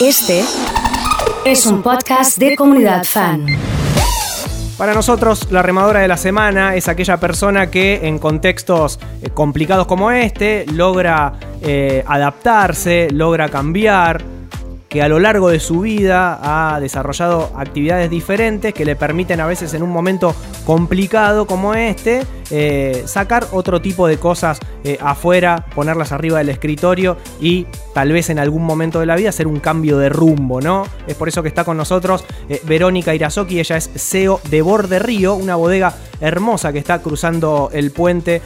Este es un podcast de comunidad fan. Para nosotros, la remadora de la semana es aquella persona que en contextos eh, complicados como este logra eh, adaptarse, logra cambiar, que a lo largo de su vida ha desarrollado actividades diferentes que le permiten a veces en un momento complicado como este eh, sacar otro tipo de cosas eh, afuera, ponerlas arriba del escritorio y tal vez en algún momento de la vida hacer un cambio de rumbo, ¿no? Es por eso que está con nosotros eh, Verónica Irazoki, ella es CEO de Borde Río, una bodega hermosa que está cruzando el puente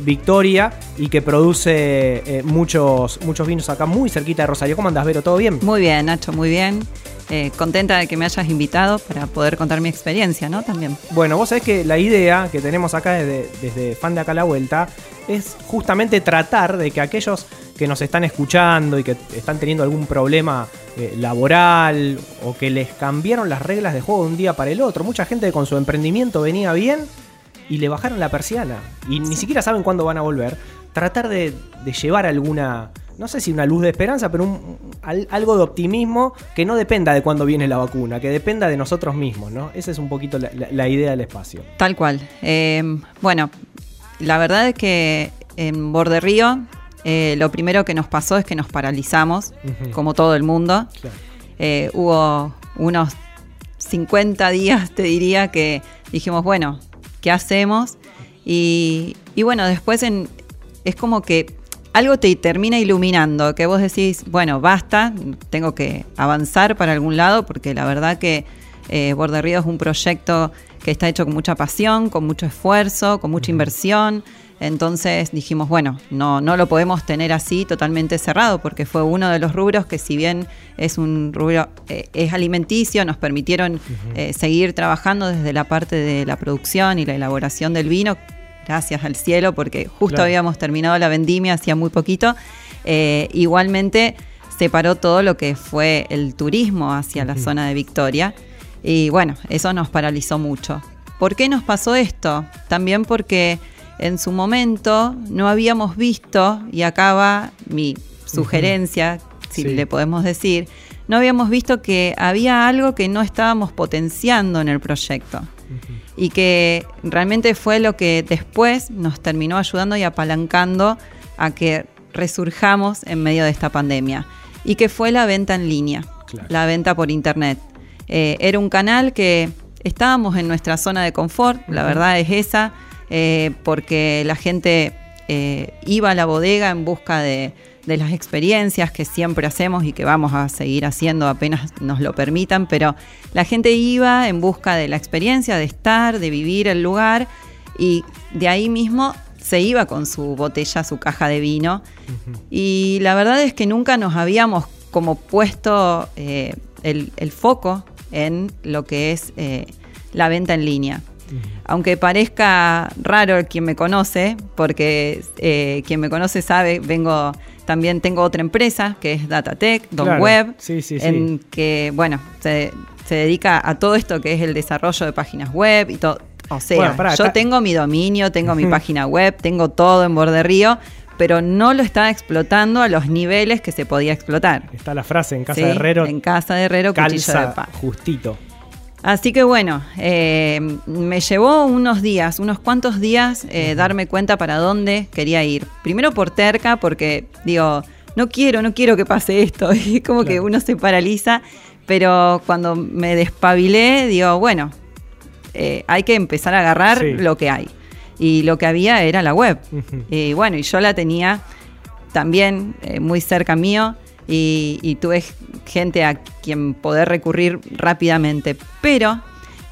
Victoria y que produce muchos, muchos vinos acá muy cerquita de Rosario. ¿Cómo andas, Vero? ¿Todo bien? Muy bien, Nacho, muy bien. Eh, contenta de que me hayas invitado para poder contar mi experiencia, ¿no? También. Bueno, vos sabés que la idea que tenemos acá desde, Fan de Acá la Vuelta es justamente tratar de que aquellos que nos están escuchando y que están teniendo algún problema eh, laboral o que les cambiaron las reglas de juego de un día para el otro, mucha gente con su emprendimiento venía bien y le bajaron la persiana y ni siquiera saben cuándo van a volver, tratar de llevar alguna no sé si una luz de esperanza, pero algo de optimismo que no dependa de cuándo viene la vacuna, que dependa de nosotros mismos, ¿no? Esa es un poquito la, idea del espacio. Tal cual. Eh, bueno, la verdad es que en Borde Río eh, lo primero que nos pasó es que nos paralizamos, como todo el mundo. Eh, hubo unos 50 días, te diría, que dijimos, bueno, ¿qué hacemos? Y, y bueno, después en, es como que algo te termina iluminando, que vos decís, bueno, basta, tengo que avanzar para algún lado, porque la verdad que eh, Borde Río es un proyecto que está hecho con mucha pasión, con mucho esfuerzo, con mucha inversión. Entonces dijimos, bueno, no, no lo podemos tener así totalmente cerrado, porque fue uno de los rubros que si bien es un rubro, eh, es alimenticio, nos permitieron eh, seguir trabajando desde la parte de la producción y la elaboración del vino, gracias al cielo, porque justo habíamos terminado la vendimia hacía muy poquito. Eh, igualmente se paró todo lo que fue el turismo hacia la zona de Victoria. Y bueno, eso nos paralizó mucho. ¿Por qué nos pasó esto? También porque en su momento no habíamos visto, y acá va mi sugerencia, si le podemos decir, no habíamos visto que había algo que no estábamos potenciando en el proyecto y que realmente fue lo que después nos terminó ayudando y apalancando a que resurjamos en medio de esta pandemia. Y que fue la venta en línea, la venta por internet. Eh, era un canal que estábamos en nuestra zona de confort, la verdad es esa, eh, porque la gente eh, iba a la bodega en busca de, de las experiencias que siempre hacemos y que vamos a seguir haciendo apenas nos lo permitan, pero la gente iba en busca de la experiencia, de estar, de vivir el lugar y de ahí mismo se iba con su botella, su caja de vino. Y la verdad es que nunca nos habíamos como puesto eh, el, foco en lo que es eh, la venta en línea. Aunque parezca raro quien me conoce, porque eh, quien me conoce sabe, vengo también tengo otra empresa que es Datatech, Don Web, en que, bueno, se, dedica a todo esto que es el desarrollo de páginas web y todo. O sea, yo tengo mi dominio, tengo mi página web, tengo todo en Borde Río, pero no lo estaba explotando a los niveles que se podía explotar. Está la frase en casa de herrero. En casa de herrero, cuchillo de paz. Justito. Así que bueno, eh, me llevó unos días, unos cuantos días, eh, darme cuenta para dónde quería ir. Primero por terca, porque digo, no quiero, no quiero que pase esto. Y como que uno se paraliza, pero cuando me despabilé, digo, bueno, eh, hay que empezar a agarrar lo que hay. Y lo que había era la web. Y bueno, y yo la tenía también muy cerca mío y, tuve gente a quien poder recurrir rápidamente. Pero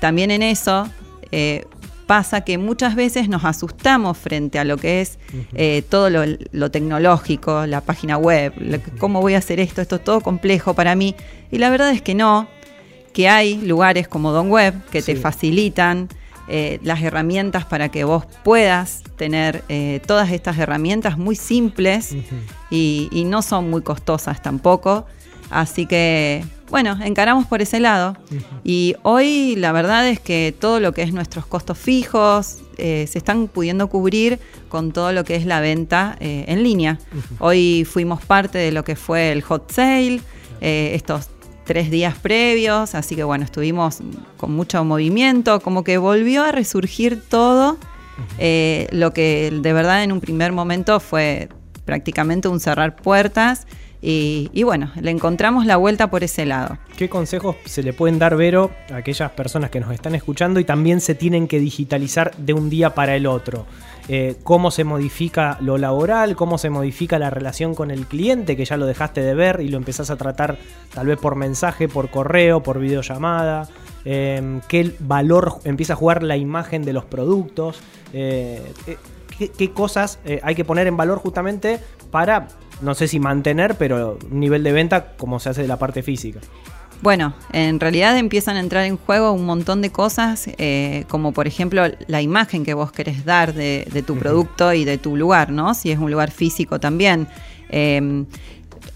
también en eso eh, pasa que muchas veces nos asustamos frente a lo que es eh, todo lo, tecnológico, la página web, cómo voy a hacer esto, esto es todo complejo para mí. Y la verdad es que no, que hay lugares como Don Web que te facilitan eh, las herramientas para que vos puedas tener eh, todas estas herramientas muy simples y, no son muy costosas tampoco. Así que, bueno, encaramos por ese lado. Y hoy la verdad es que todo lo que es nuestros costos fijos eh, se están pudiendo cubrir con todo lo que es la venta en línea. Hoy fuimos parte de lo que fue el hot sale. eh, estos tres días previos, así que bueno, estuvimos con mucho movimiento, como que volvió a resurgir todo, eh, lo que de verdad en un primer momento fue prácticamente un cerrar puertas. Y, bueno, le encontramos la vuelta por ese lado. ¿Qué consejos se le pueden dar, Vero, a aquellas personas que nos están escuchando y también se tienen que digitalizar de un día para el otro? Eh, cómo se modifica lo laboral, cómo se modifica la relación con el cliente, que ya lo dejaste de ver y lo empezás a tratar tal vez por mensaje, por correo, por videollamada. Em, qué valor empieza a jugar la imagen de los productos. Eh, eh, qué, cosas hay que poner en valor justamente para, no sé si mantener, pero un nivel de venta como se hace de la parte física. Bueno, en realidad empiezan a entrar en juego un montón de cosas, eh, como por ejemplo la imagen que vos querés dar de, tu producto y de tu lugar, ¿no? Si es un lugar físico también. Em,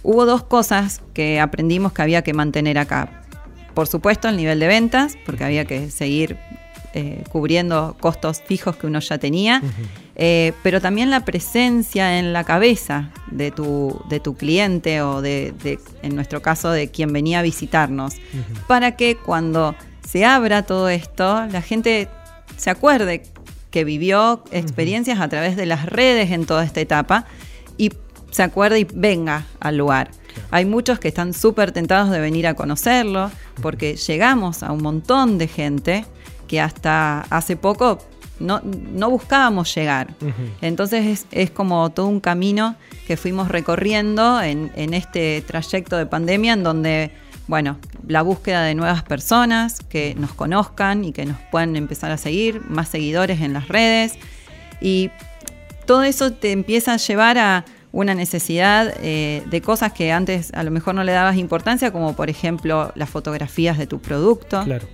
hubo dos cosas que aprendimos que había que mantener acá. Por supuesto, el nivel de ventas, porque había que seguir eh, cubriendo costos fijos que uno ya tenía, eh, pero también la presencia en la cabeza de tu, de tu cliente o de, en nuestro caso, de quien venía a visitarnos, para que cuando se abra todo esto, la gente se acuerde que vivió experiencias a través de las redes en toda esta etapa y se acuerde y venga al lugar. Hay muchos que están súper tentados de venir a conocerlo porque llegamos a un montón de gente que hasta hace poco no, buscábamos llegar. Entonces es, como todo un camino que fuimos recorriendo en, este trayecto de pandemia en donde, bueno, la búsqueda de nuevas personas que nos conozcan y que nos puedan empezar a seguir, más seguidores en las redes. Y todo eso te empieza a llevar a una necesidad eh, de cosas que antes a lo mejor no le dabas importancia, como por ejemplo las fotografías de tu producto. Claro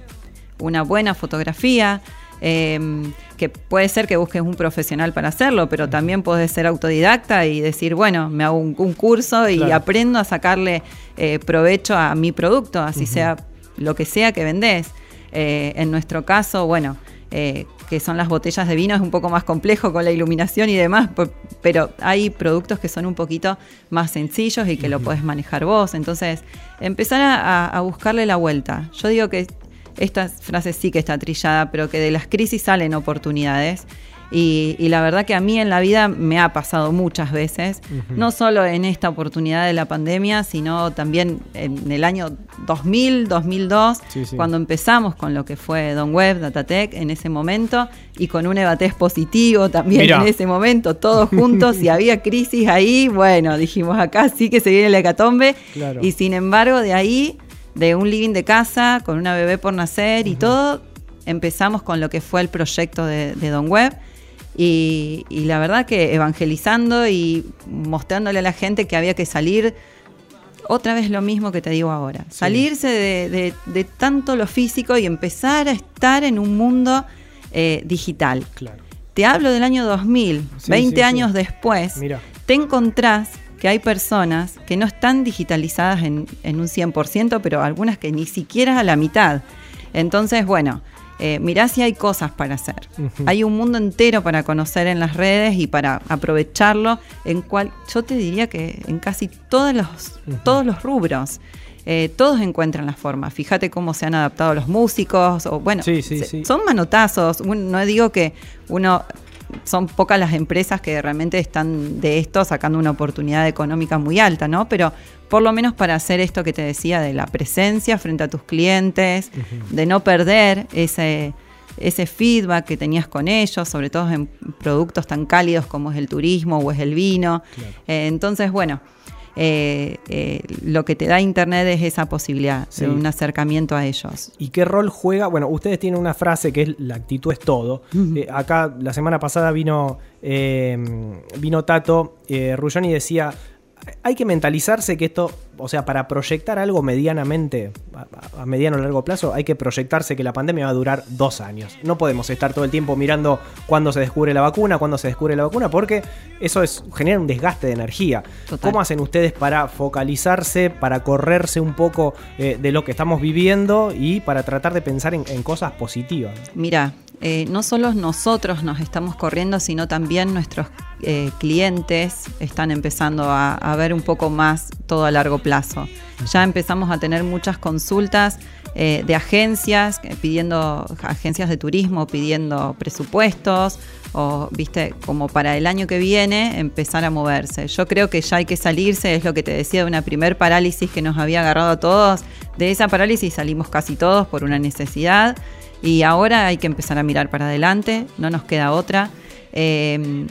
una buena fotografía, em, que puede ser que busques un profesional para hacerlo, pero también puedes ser autodidacta y decir, bueno, me hago un, curso y aprendo a sacarle eh, provecho a mi producto, así sea lo que sea que vendés. Eh, en nuestro caso, bueno, eh, que son las botellas de vino, es un poco más complejo con la iluminación y demás, pero hay productos que son un poquito más sencillos y que lo puedes manejar vos. Entonces, empezar a buscarle la vuelta. Yo digo que esta frase sí que está trillada, pero que de las crisis salen oportunidades. Y, la verdad que a mí en la vida me ha pasado muchas veces, no solo en esta oportunidad de la pandemia, sino también en el año 2000, 2002, cuando empezamos con lo que fue Don Web, Datatec en ese momento, y con un Evates positivo también en ese momento, todos juntos, y había crisis ahí, bueno, dijimos acá sí que se viene la hecatombe, y sin embargo de ahí de un living de casa con una bebé por nacer y todo, empezamos con lo que fue el proyecto de, Don Web. Y, la verdad que evangelizando y mostrándole a la gente que había que salir, otra vez lo mismo que te digo ahora, salirse de, tanto lo físico y empezar a estar en un mundo eh, digital. Te hablo del año 2000, 20 años después, te encontrás que hay personas que no están digitalizadas en, un 100%, pero algunas que ni siquiera a la mitad. Entonces, bueno, eh, mirá si hay cosas para hacer. Hay un mundo entero para conocer en las redes y para aprovecharlo, en cual yo te diría que en casi todos los, todos los rubros. Eh, todos encuentran la forma. Fíjate cómo se han adaptado los músicos, o bueno, son manotazos. no digo que uno son pocas las empresas que realmente están de esto sacando una oportunidad económica muy alta, ¿no? Pero por lo menos para hacer esto que te decía de la presencia frente a tus clientes, de no perder ese, ese feedback que tenías con ellos, sobre todo en productos tan cálidos como es el turismo o es el vino. Eh, entonces, bueno, eh, eh, lo que te da Internet es esa posibilidad de un acercamiento a ellos. ¿Y qué rol juega? Bueno, ustedes tienen una frase que es la actitud es todo. Eh, acá la semana pasada vino, vino Tato Rullón y decía, hay que mentalizarse que esto, o sea, para proyectar algo medianamente, a, mediano o largo plazo, hay que proyectarse que la pandemia va a durar dos años. No podemos estar todo el tiempo mirando cuándo se descubre la vacuna, cuándo se descubre la vacuna, porque eso es, genera un desgaste de energía. ¿Cómo hacen ustedes para focalizarse, para correrse un poco eh, de lo que estamos viviendo y para tratar de pensar en, cosas positivas? Mira, eh, no solo nosotros nos estamos corriendo, sino también nuestros eh, clientes están empezando a, ver un poco más todo a largo plazo. Ya empezamos a tener muchas consultas eh, de agencias, pidiendo, agencias de turismo pidiendo presupuestos o, viste, como para el año que viene empezar a moverse. Yo creo que ya hay que salirse, es lo que te decía, de una primer parálisis que nos había agarrado a todos. De esa parálisis salimos casi todos por una necesidad y ahora hay que empezar a mirar para adelante, no nos queda otra. Eh,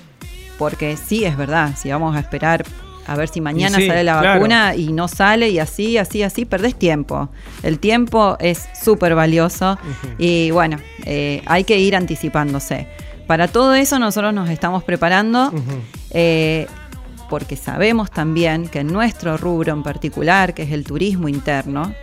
porque sí, es verdad, si vamos a esperar a ver si mañana sale la vacuna y no sale y así, así, así, perdés tiempo. El tiempo es súper valioso y bueno, eh, hay que ir anticipándose. Para todo eso nosotros nos estamos preparando eh, porque sabemos también que en nuestro rubro en particular, que es el turismo interno,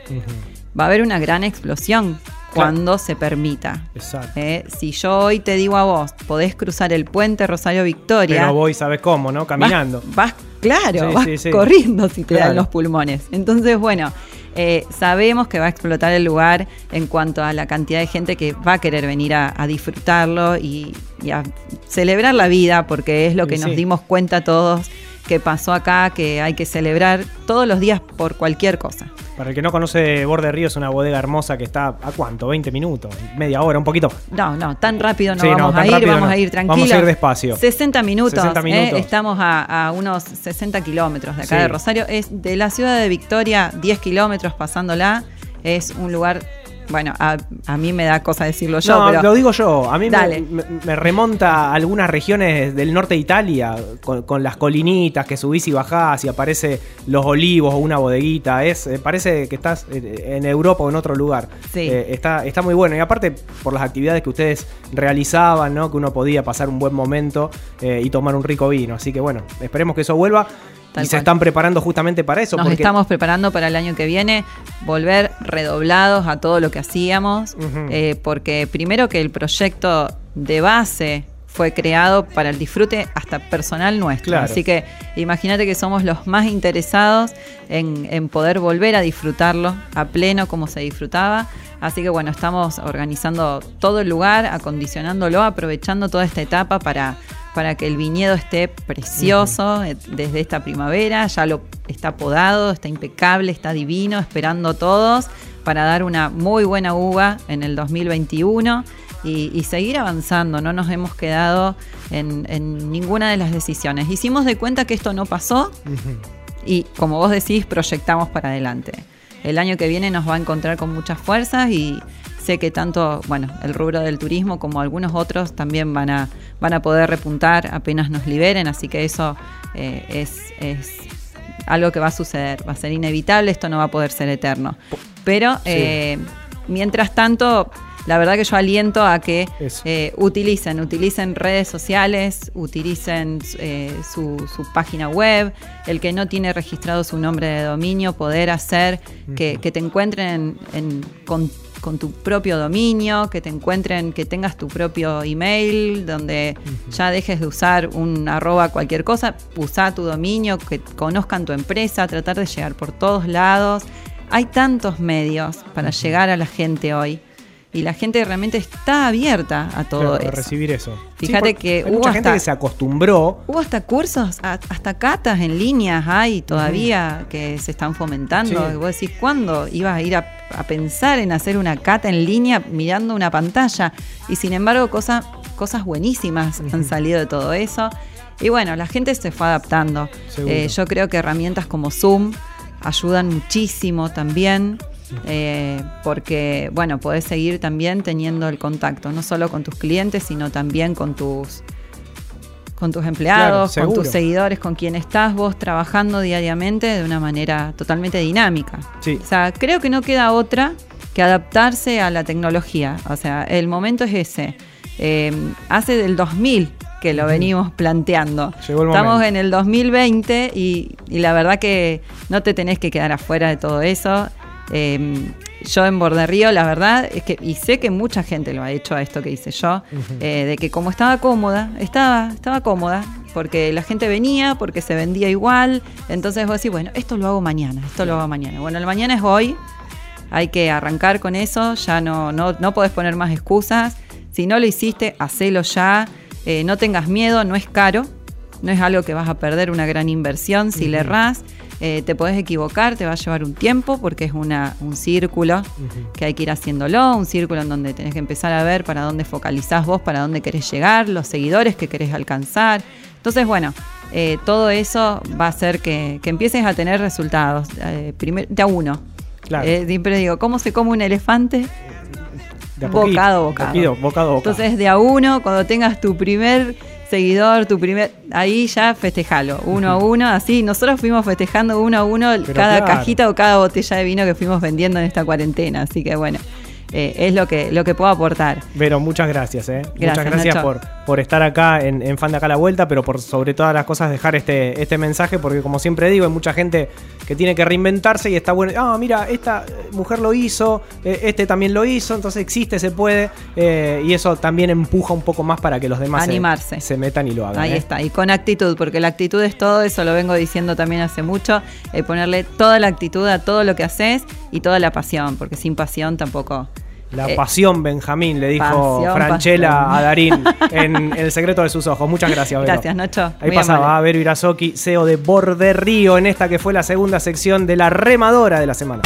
va a haber una gran explosión cuando se permita. Exacto. Eh, si yo hoy te digo a vos, podés cruzar el puente Rosario Victoria. Pero voy, ¿sabes cómo, no? Caminando. Vas, claro, vas corriendo si te dan los pulmones. Entonces, bueno, eh, sabemos que va a explotar el lugar en cuanto a la cantidad de gente que va a querer venir a, disfrutarlo y, a celebrar la vida, porque es lo que nos dimos cuenta todos que pasó acá, que hay que celebrar todos los días por cualquier cosa. Para el que no conoce Borde Río, es una bodega hermosa que está a cuánto, 20 minutos, media hora, un poquito. No, no, tan rápido no vamos a ir, vamos a ir tranquilos. Vamos a ir despacio. 60 minutos, ¿eh? estamos a, unos 60 kilómetros de acá de Rosario. Es de la ciudad de Victoria, 10 kilómetros pasándola. Es un lugar bueno, a, mí me da cosa decirlo yo. No, lo digo yo. A mí me, remonta a algunas regiones del norte de Italia, con, las colinitas que subís y bajás y aparece los olivos o una bodeguita. Es, eh, parece que estás en Europa o en otro lugar. Sí. Eh, está, está muy bueno. Y aparte, por las actividades que ustedes realizaban, ¿no? Que uno podía pasar un buen momento eh, y tomar un rico vino. Así que bueno, esperemos que eso vuelva y se están preparando justamente para eso. Nos estamos preparando para el año que viene, volver redoblados a todo lo que hacíamos, eh, porque primero que el proyecto de base fue creado para el disfrute hasta personal nuestro. Así que imagínate que somos los más interesados en, en, poder volver a disfrutarlo a pleno como se disfrutaba. Así que bueno, estamos organizando todo el lugar, acondicionándolo, aprovechando toda esta etapa para para que el viñedo esté precioso eh, desde esta primavera. Ya lo está podado, está impecable, está divino, esperando todos para dar una muy buena uva en el 2021 y, seguir avanzando. No nos hemos quedado en, ninguna de las decisiones. Hicimos de cuenta que esto no pasó y, como vos decís, proyectamos para adelante. El año que viene nos va a encontrar con muchas fuerzas y, sé que tanto, bueno, el rubro del turismo como algunos otros también van a, van a poder repuntar apenas nos liberen, así que eso eh, es, algo que va a suceder, va a ser inevitable, esto no va a poder ser eterno. Pero eh, mientras tanto, la verdad que yo aliento a que eh, utilicen, utilicen redes sociales, utilicen su, página web, el que no tiene registrado su nombre de dominio, poder hacer que, te encuentren en, en con tu propio dominio, que te encuentren, que tengas tu propio email, donde ya dejes de usar un arroba cualquier cosa, usa tu dominio, que conozcan tu empresa, tratar de llegar por todos lados. Hay tantos medios para llegar a la gente hoy y la gente realmente está abierta a todo eso. A recibir eso. Fíjate que hubo mucha gente que se acostumbró. Hubo hasta cursos, hasta catas en líneas hay todavía que se están fomentando. Vos decís, ¿cuándo ibas a ir a, pensar en hacer una cata en línea mirando una pantalla? Y sin embargo, cosas cosas buenísimas han salido de todo eso. Y bueno, la gente se fue adaptando. Eh, yo creo que herramientas como Zoom ayudan muchísimo también. Eh, porque, bueno, podés seguir también teniendo el contacto, no solo con tus clientes, sino también con tus con tus empleados, con tus seguidores, con quien estás vos trabajando diariamente de una manera totalmente dinámica. O sea, creo que no queda otra que adaptarse a la tecnología. O sea, el momento es ese. Eh, hace del 2000 que lo venimos planteando. Estamos en el 2020 y, y, la verdad que no te tenés que quedar afuera de todo eso. Em, yo en Borde Río, la verdad, es que, y sé que mucha gente lo ha hecho a esto que hice yo, eh, de que como estaba cómoda, estaba, estaba cómoda, porque la gente venía, porque se vendía igual, entonces vos decís, bueno, esto lo hago mañana, esto lo hago mañana. Bueno, el mañana es hoy, hay que arrancar con eso, ya no, no, no podés poner más excusas. Si no lo hiciste, hacelo ya. Eh, no tengas miedo, no es caro. No es algo que vas a perder una gran inversión si le errás. Eh, te podés equivocar, te va a llevar un tiempo porque es una, un círculo que hay que ir haciéndolo, un círculo en donde tenés que empezar a ver para dónde focalizás vos, para dónde querés llegar, los seguidores que querés alcanzar. Entonces, bueno, eh, todo eso va a hacer que, empieces a tener resultados. Eh, de a uno. Claro. siempre digo, ¿cómo se come un elefante? bocado, bocado. bocado. Entonces, de a uno, cuando tengas tu primer seguidor, tu primer. Ahí ya festejalo, uno a uno, así. Nosotros fuimos festejando uno a uno cada cajita o cada botella de vino que fuimos vendiendo en esta cuarentena. Así que bueno. Eh, es lo que, lo que puedo aportar. Pero muchas gracias, ¿eh? muchas gracias por, por estar acá en, en, Fan de Acá la Vuelta, pero por sobre todas las cosas dejar este, este mensaje, porque como siempre digo, hay mucha gente que tiene que reinventarse y está bueno. Ah, mira, esta mujer lo hizo, eh, este también lo hizo, entonces existe, se puede, eh, y eso también empuja un poco más para que los demás Animarse. Se, metan y lo hagan. Ahí está, y con actitud, porque la actitud es todo, eso lo vengo diciendo también hace mucho, ponerle toda la actitud a todo lo que haces y toda la pasión, porque sin pasión tampoco la eh, pasión, Benjamín, le dijo Franchella a Darín en El secreto de sus ojos. Muchas gracias, Vero. Gracias, Nacho. Ahí pasaba a Vero Irazoki, CEO de Borde Río, en esta que fue la segunda sección de la remadora de la semana.